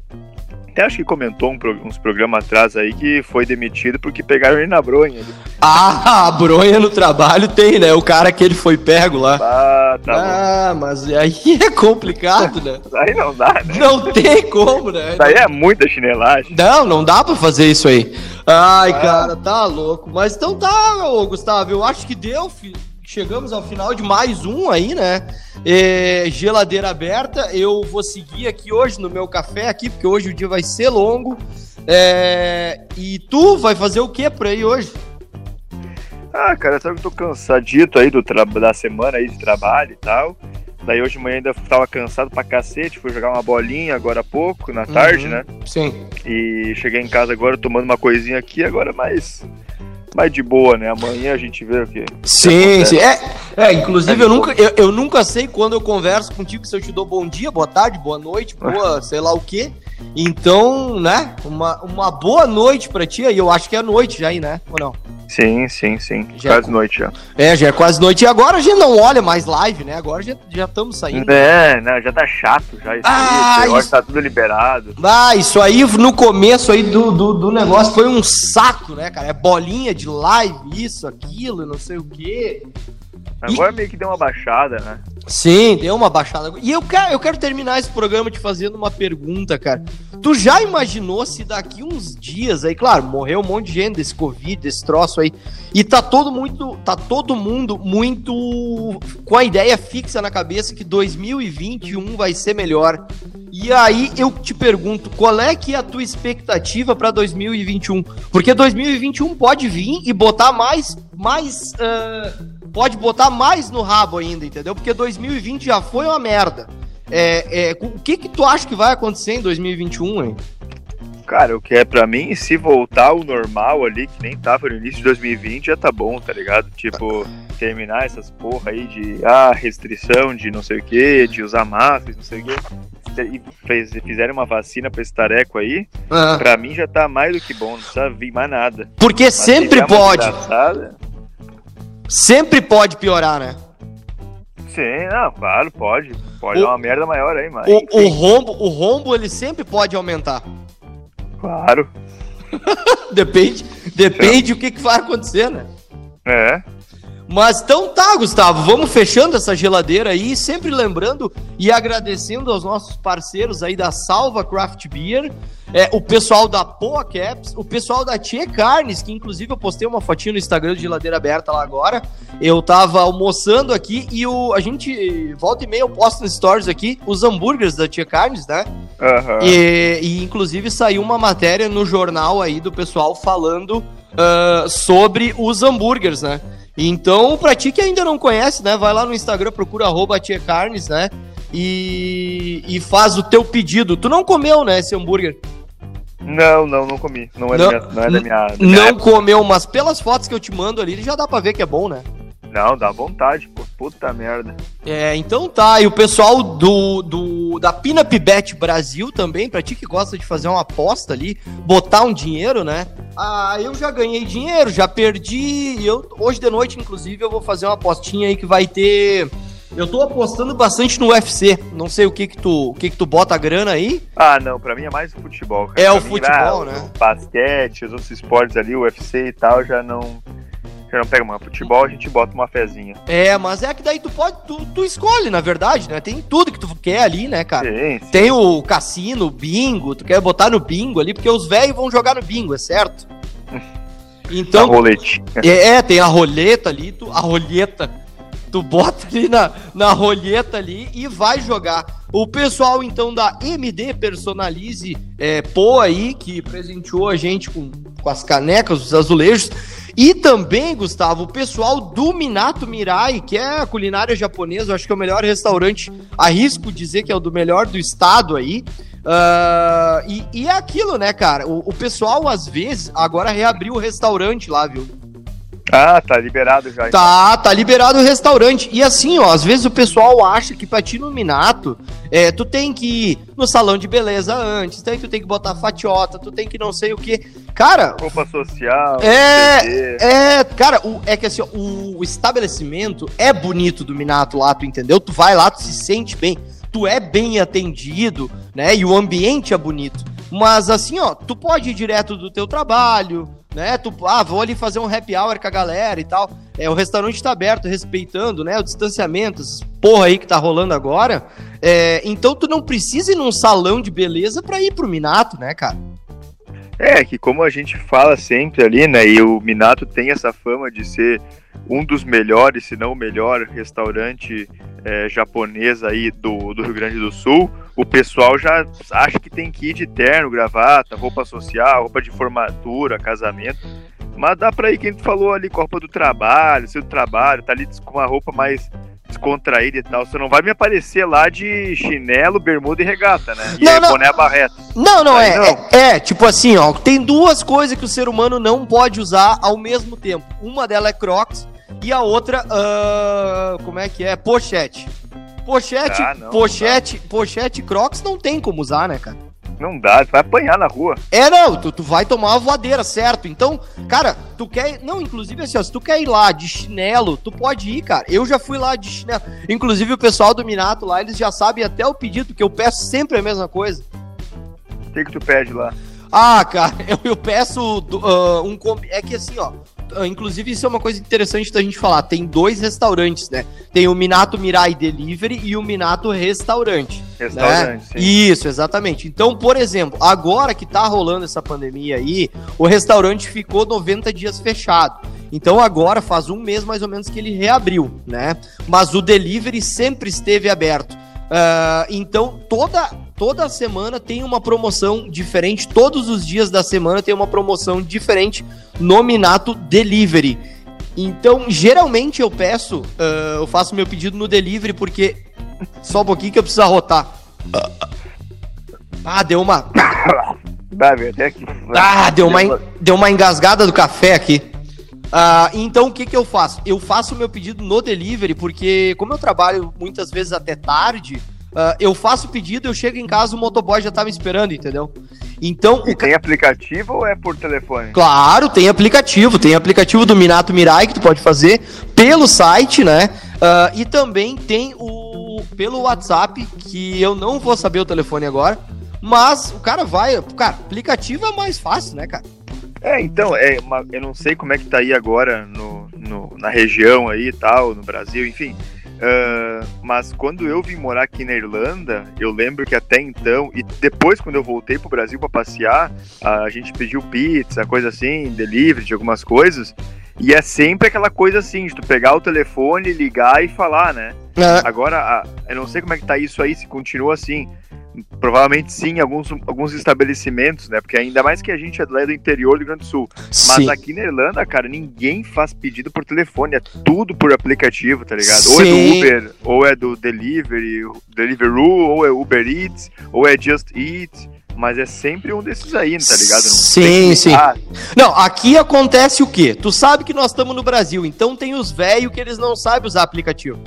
até acho que comentou um, uns programas atrás aí que foi demitido porque pegaram ele na bronha. Ah, a bronha no trabalho tem, né? O cara que ele foi pego lá. Ah, tá ah, bom. mas aí é complicado, né? aí não dá, né? Não tem como, né? Isso aí é muita chinelagem. Não, não dá pra fazer isso aí. Ai, ah. cara, tá louco. Mas então tá, ô, Gustavo, eu acho que deu, filho chegamos ao final de mais um aí, né? É, geladeira aberta. Eu vou seguir aqui hoje no meu café aqui, porque hoje o dia vai ser longo. É, e tu vai fazer o que por aí hoje? Ah, cara, sabe que eu tô cansadito aí do da semana aí de trabalho e tal. Daí hoje de manhã ainda tava cansado pra cacete, fui jogar uma bolinha agora há pouco, na tarde, uhum, né? Sim. E cheguei em casa agora tomando uma coisinha aqui, agora mais mais de boa, né? Amanhã a gente vê o que. Sim, sim. É, é inclusive eu, nunca, eu, eu, nunca sei quando eu converso contigo se eu te dou bom dia, boa tarde, boa noite, boa sei lá o quê. Então, né? Uma, uma boa noite pra ti aí. Eu acho que é noite já aí, né? Ou não? Sim, sim, sim. Já quase é, noite já. É, já é quase noite. E agora a gente não olha mais live, né? Agora já estamos saindo. É, não, já tá chato já. Isso ah, aí, isso... tá tudo liberado. Ah, isso aí no começo aí do, do, do, negócio foi um saco, né, cara? É bolinha de live, isso, aquilo, não sei o quê. Agora e... meio que deu uma baixada, né? Sim, deu uma baixada. E eu quero, eu quero terminar esse programa te fazendo uma pergunta, cara. Tu já imaginou se daqui uns dias aí, claro, morreu um monte de gente desse Covid, desse troço aí, e tá todo muito, tá todo mundo muito com a ideia fixa na cabeça que 2021 vai ser melhor. E aí eu te pergunto, qual é que é a tua expectativa para 2021? Porque 2021 pode vir e botar mais mais uh pode botar mais no rabo ainda, entendeu? Porque 2020 já foi uma merda. É, é, o que que tu acha que vai acontecer em 2021, hein? Cara, o que é para mim, se voltar ao normal ali, que nem tava no início de 2020, já tá bom, tá ligado? Tipo, terminar essas porra aí de ah, restrição de não sei o que, de usar máscaras, não sei o que. E fizeram uma vacina pra esse tareco aí, uhum. pra mim já tá mais do que bom, não precisa vir mais nada. Porque Mas sempre pode. Sempre pode piorar, né? Sim, não, claro, pode. Pode o, dar uma merda maior aí, mas. O, o, rombo, o rombo, ele sempre pode aumentar. Claro. depende depende o que, que vai acontecer, né? É. Mas então tá, Gustavo, vamos fechando essa geladeira aí, sempre lembrando e agradecendo aos nossos parceiros aí da Salva Craft Beer, é, o pessoal da Poa Caps, o pessoal da Tia Carnes, que inclusive eu postei uma fotinha no Instagram de geladeira aberta lá agora. Eu tava almoçando aqui e o, a gente, volta e meia, eu posto nos stories aqui os hambúrgueres da Tia Carnes, né? Uhum. E, e inclusive saiu uma matéria no jornal aí do pessoal falando uh, sobre os hambúrgueres, né? Então, pra ti que ainda não conhece, né? Vai lá no Instagram, procura arroba Carnes, né? E, e faz o teu pedido. Tu não comeu, né, esse hambúrguer? Não, não, não comi. Não é, não, da, minha, não é da minha. Da minha não época. comeu, mas pelas fotos que eu te mando ali, já dá pra ver que é bom, né? Não, dá vontade, pô. Puta merda. É, então tá. E o pessoal do, do da Pinup Bet Brasil também, pra ti que gosta de fazer uma aposta ali, botar um dinheiro, né? Ah, eu já ganhei dinheiro, já perdi. Eu, hoje de noite, inclusive, eu vou fazer uma apostinha aí que vai ter. Eu tô apostando bastante no UFC. Não sei o que que tu, o que que tu bota a grana aí. Ah, não, pra mim é mais o futebol. Cara. É pra o mim, futebol, ah, né? O basquete, os outros esportes ali, o UFC e tal, já não você não pega, mano, futebol a gente bota uma fezinha. É, mas é que daí tu pode, tu, tu escolhe, na verdade, né? Tem tudo que tu quer ali, né, cara? Sim, sim. Tem o cassino, o bingo, tu quer botar no bingo ali, porque os velhos vão jogar no bingo, é certo? Então. A rolete. É, é, tem a roleta ali, tu, a roleta. Tu bota ali na, na roleta ali e vai jogar. O pessoal, então, da MD Personalize é, Pô aí, que presenteou a gente com, com as canecas, os azulejos. E também, Gustavo, o pessoal do Minato Mirai, que é a culinária japonesa, acho que é o melhor restaurante, arrisco dizer que é o do melhor do estado aí. Uh, e, e, é aquilo, né, cara? O, o pessoal, às vezes, agora reabriu o restaurante lá, viu? Ah, tá liberado já. Então. Tá, tá liberado o restaurante. E assim, ó, às vezes o pessoal acha que pra ti no Minato, é, tu tem que ir no salão de beleza antes, tem, tu tem que botar fatiota, tu tem que não sei o que. Cara. Roupa social. É. É, cara, o, é que assim, ó, o, o estabelecimento é bonito do Minato lá, tu entendeu? Tu vai lá, tu se sente bem, tu é bem atendido, né? E o ambiente é bonito. Mas assim, ó, tu pode ir direto do teu trabalho, né? Tu, ah, vou ali fazer um happy hour com a galera e tal. É, o restaurante tá aberto, respeitando, né, o distanciamento, essas porra aí que tá rolando agora. É, então tu não precisa ir num salão de beleza pra ir pro Minato, né, cara? É, que como a gente fala sempre ali, né, e o Minato tem essa fama de ser um dos melhores, se não o melhor restaurante é, japonês aí do, do Rio Grande do Sul, o pessoal já acha que tem que ir de terno, gravata, roupa social, roupa de formatura, casamento. Mas dá pra ir, quem tu falou ali, com a roupa do trabalho, seu trabalho, tá ali com uma roupa mais descontraída e tal. Você não vai me aparecer lá de chinelo, bermuda e regata, né? E não, não. boné barreta. Não, não, é, não. é, é. Tipo assim, ó, tem duas coisas que o ser humano não pode usar ao mesmo tempo. Uma delas é Crocs e a outra, uh, como é que é? Pochete. Pochete, ah, não, pochete, não pochete Crocs não tem como usar, né, cara? Não dá, tu vai apanhar na rua. É, não, tu, tu vai tomar uma voadeira, certo? Então, cara, tu quer. Não, inclusive assim, ó, se tu quer ir lá de chinelo, tu pode ir, cara. Eu já fui lá de chinelo. Inclusive o pessoal do Minato lá, eles já sabem até o pedido, que eu peço sempre a mesma coisa. O que, que tu pede lá? Ah, cara, eu, eu peço uh, um. É que assim, ó, inclusive, isso é uma coisa interessante da gente falar. Tem dois restaurantes, né? Tem o Minato Mirai Delivery e o Minato Restaurante. Restaurante, né? Isso, exatamente. Então, por exemplo, agora que tá rolando essa pandemia aí, o restaurante ficou 90 dias fechado. Então agora faz um mês mais ou menos que ele reabriu, né? Mas o delivery sempre esteve aberto. Uh, então toda toda semana tem uma promoção diferente, todos os dias da semana tem uma promoção diferente no Minato Delivery. Então, geralmente eu peço, uh, eu faço meu pedido no delivery porque só um pouquinho que eu preciso arrotar. Ah, deu uma. Ah, deu uma, deu uma engasgada do café aqui. Uh, então o que, que eu faço? Eu faço meu pedido no delivery, porque como eu trabalho muitas vezes até tarde, Uh, eu faço o pedido, eu chego em casa, o motoboy já tá me esperando, entendeu? Então. E tem aplicativo ou é por telefone? Claro, tem aplicativo. Tem aplicativo do Minato Mirai que tu pode fazer pelo site, né? Uh, e também tem o pelo WhatsApp, que eu não vou saber o telefone agora. Mas o cara vai. Cara, aplicativo é mais fácil, né, cara? É, então, é uma, eu não sei como é que tá aí agora no, no na região aí e tal, no Brasil, enfim. Uh, mas quando eu vim morar aqui na Irlanda, eu lembro que até então, e depois quando eu voltei pro Brasil para passear, a gente pediu pizza, coisa assim, delivery de algumas coisas, e é sempre aquela coisa assim, de tu pegar o telefone, ligar e falar, né? É. Agora, eu não sei como é que tá isso aí, se continua assim. Provavelmente sim, alguns, alguns estabelecimentos, né? Porque ainda mais que a gente é do interior do Rio Grande do Sul. Sim. Mas aqui na Irlanda, cara, ninguém faz pedido por telefone, é tudo por aplicativo, tá ligado? Sim. Ou é do Uber, ou é do Delivery, Deliveroo, ou é Uber Eats, ou é Just Eat. Mas é sempre um desses aí, tá ligado? Não sim, sim. Não, aqui acontece o quê? Tu sabe que nós estamos no Brasil, então tem os velhos que eles não sabem usar aplicativo.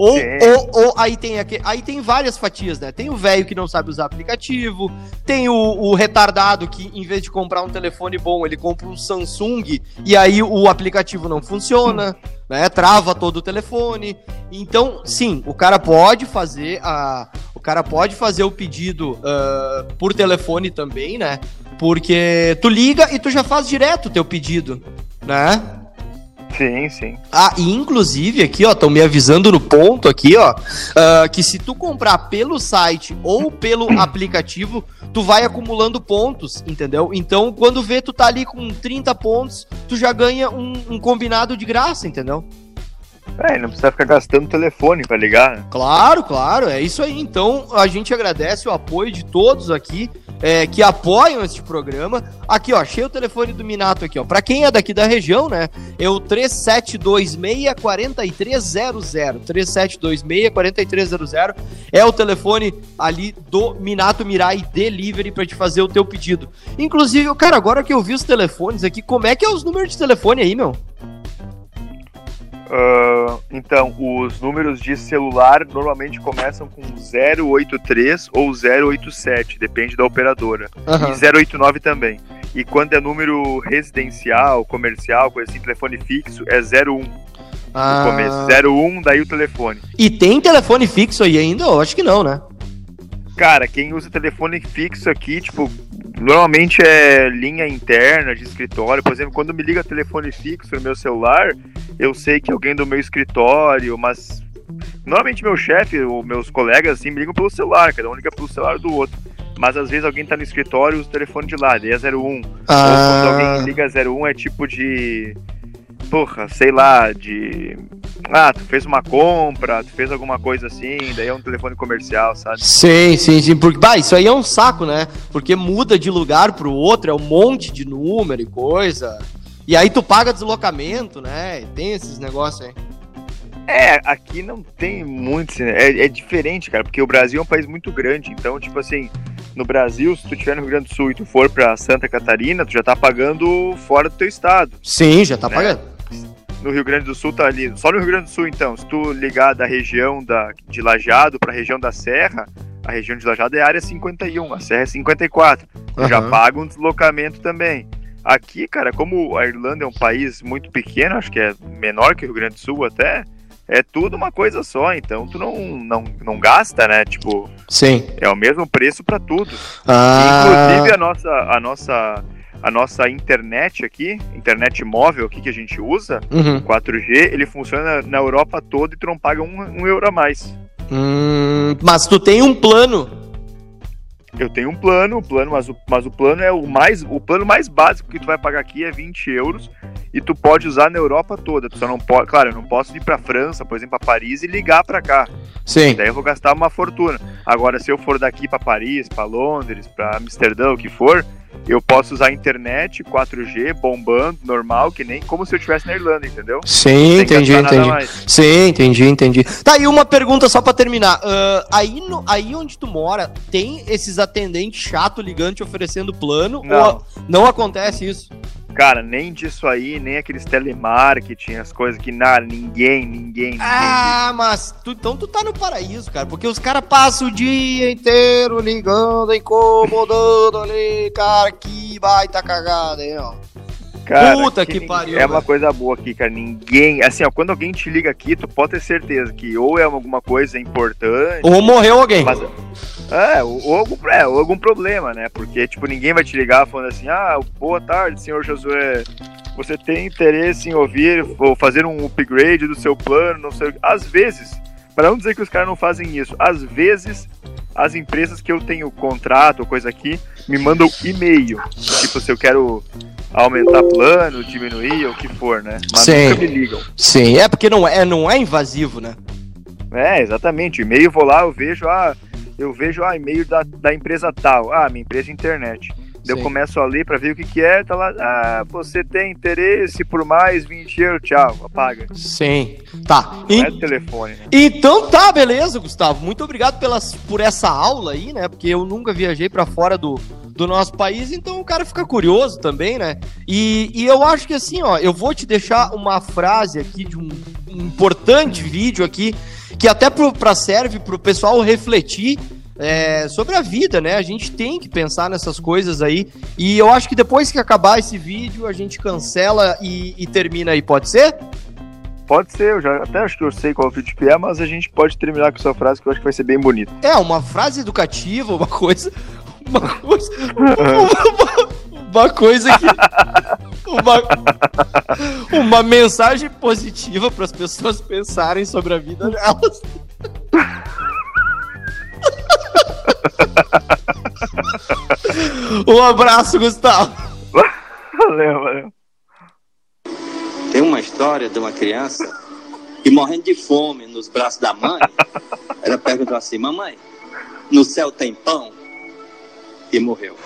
Ou, ou, ou, aí tem aqui, aí tem várias fatias, né? Tem o velho que não sabe usar aplicativo, tem o, o, retardado que, em vez de comprar um telefone bom, ele compra um Samsung e aí o aplicativo não funciona, né? Trava todo o telefone. Então, sim, o cara pode fazer a. O cara pode fazer o pedido uh, por telefone também, né? Porque tu liga e tu já faz direto o teu pedido, né? Sim, sim. Ah, e inclusive aqui, ó, estão me avisando no ponto aqui, ó, uh, que se tu comprar pelo site ou pelo aplicativo, tu vai acumulando pontos, entendeu? Então, quando vê tu tá ali com 30 pontos, tu já ganha um, um combinado de graça, entendeu? É, não precisa ficar gastando telefone para ligar. Né? Claro, claro, é isso aí. Então, a gente agradece o apoio de todos aqui é, que apoiam este programa. Aqui, ó, achei o telefone do Minato aqui, ó. Para quem é daqui da região, né? É o 3726-4300. 3726-4300 é o telefone ali do Minato Mirai Delivery para te fazer o teu pedido. Inclusive, cara, agora que eu vi os telefones aqui, como é que é os números de telefone aí, meu? Uh, então, os números de celular normalmente começam com 083 ou 087, depende da operadora. Uhum. E 089 também. E quando é número residencial, comercial, coisa assim, telefone fixo, é 01. Ah. No começo, 01, daí o telefone. E tem telefone fixo aí ainda? Eu acho que não, né? Cara, quem usa telefone fixo aqui, tipo, Normalmente é linha interna de escritório. Por exemplo, quando me liga telefone fixo no meu celular, eu sei que alguém do meu escritório, mas normalmente meu chefe ou meus colegas assim me ligam pelo celular, cada um liga pelo celular do outro. Mas às vezes alguém tá no escritório e usa o telefone de lá, daí é 01. Ah. Ou quando alguém liga 01 é tipo de porra, sei lá, de. Ah, tu fez uma compra, tu fez alguma coisa assim, daí é um telefone comercial, sabe? Sim, sim, sim. Porque, bah, isso aí é um saco, né? Porque muda de lugar pro outro, é um monte de número e coisa. E aí tu paga deslocamento, né? Tem esses negócios aí. É, aqui não tem muito, é, é diferente, cara, porque o Brasil é um país muito grande, então, tipo assim, no Brasil, se tu estiver no Rio Grande do Sul e tu for para Santa Catarina, tu já tá pagando fora do teu estado. Sim, já tá né? pagando. No Rio Grande do Sul tá ali, só no Rio Grande do Sul então, se tu ligar da região da, de Lajado para a região da Serra, a região de Lajado é área 51, a Serra é 54. Tu uhum. já paga um deslocamento também. Aqui, cara, como a Irlanda é um país muito pequeno, acho que é menor que o Rio Grande do Sul até, é tudo uma coisa só, então tu não, não, não gasta, né? Tipo, Sim. é o mesmo preço para tudo. Ah. Inclusive a nossa, a nossa a nossa internet aqui, internet móvel aqui que a gente usa, uhum. 4G, ele funciona na Europa toda e tu não paga um, um euro a mais. Hum, mas tu tem um plano eu tenho um plano, o plano, mas o, mas o plano é o mais. O plano mais básico que tu vai pagar aqui é 20 euros e tu pode usar na Europa toda. Tu só não pode. Claro, eu não posso ir pra França, por exemplo, para Paris e ligar para cá. Sim. Daí eu vou gastar uma fortuna. Agora, se eu for daqui para Paris, para Londres, para Amsterdã, o que for, eu posso usar internet 4G bombando, normal, que nem como se eu estivesse na Irlanda, entendeu? Sim, entendi, entendi. Sim, entendi, entendi. Tá, e uma pergunta só pra terminar. Uh, aí, no, aí onde tu mora, tem esses atendentes chato ligando oferecendo plano? Não. Ou não acontece isso? Cara, nem disso aí, nem aqueles telemarketing, as coisas que nada, ninguém, ninguém, ninguém. Ah, mas tu, então tu tá no paraíso, cara, porque os caras passam o dia inteiro ligando, incomodando ali, cara, que baita cagada, hein, ó. Cara, Puta que, que pariu. É uma coisa boa aqui, cara. Ninguém. Assim, ó, quando alguém te liga aqui, tu pode ter certeza que ou é alguma coisa importante. Ou morreu alguém. Mas, é, ou, ou, algum, é, ou algum problema, né? Porque, tipo, ninguém vai te ligar falando assim, ah, boa tarde, senhor Josué. Você tem interesse em ouvir ou fazer um upgrade do seu plano, não sei. Às vezes, para não dizer que os caras não fazem isso, às vezes as empresas que eu tenho contrato ou coisa aqui me mandam e-mail. Tipo, se eu quero aumentar plano, diminuir, ou o que for, né? Mas Sim. nunca me ligam. Sim, é porque não é, não é invasivo, né? É, exatamente. E-mail, vou lá, eu vejo, ah, eu vejo, ah, e-mail da, da empresa tal, ah, minha empresa de internet. Sim. Eu começo a ler para ver o que, que é, tá lá, ah, você tem interesse por mais 20 euros, tchau, apaga. Sim, tá. E... é telefone. Né? Então tá, beleza, Gustavo. Muito obrigado pelas, por essa aula aí, né? Porque eu nunca viajei para fora do, do nosso país, então o cara fica curioso também, né? E, e eu acho que assim, ó, eu vou te deixar uma frase aqui de um, um importante vídeo aqui, que até para serve para o pessoal refletir é, sobre a vida, né? A gente tem que pensar nessas coisas aí. E eu acho que depois que acabar esse vídeo, a gente cancela e, e termina aí, pode ser? Pode ser, eu já até acho que eu sei qual vídeo que é, mas a gente pode terminar com essa frase que eu acho que vai ser bem bonita. É, uma frase educativa, uma coisa, uma coisa. Uma, uma coisa que. Uma, uma mensagem positiva para as pessoas pensarem sobre a vida delas. um abraço, Gustavo. Valeu, valeu. Tem uma história de uma criança que morrendo de fome nos braços da mãe, ela perguntou assim: Mamãe, no céu tem pão? e morreu.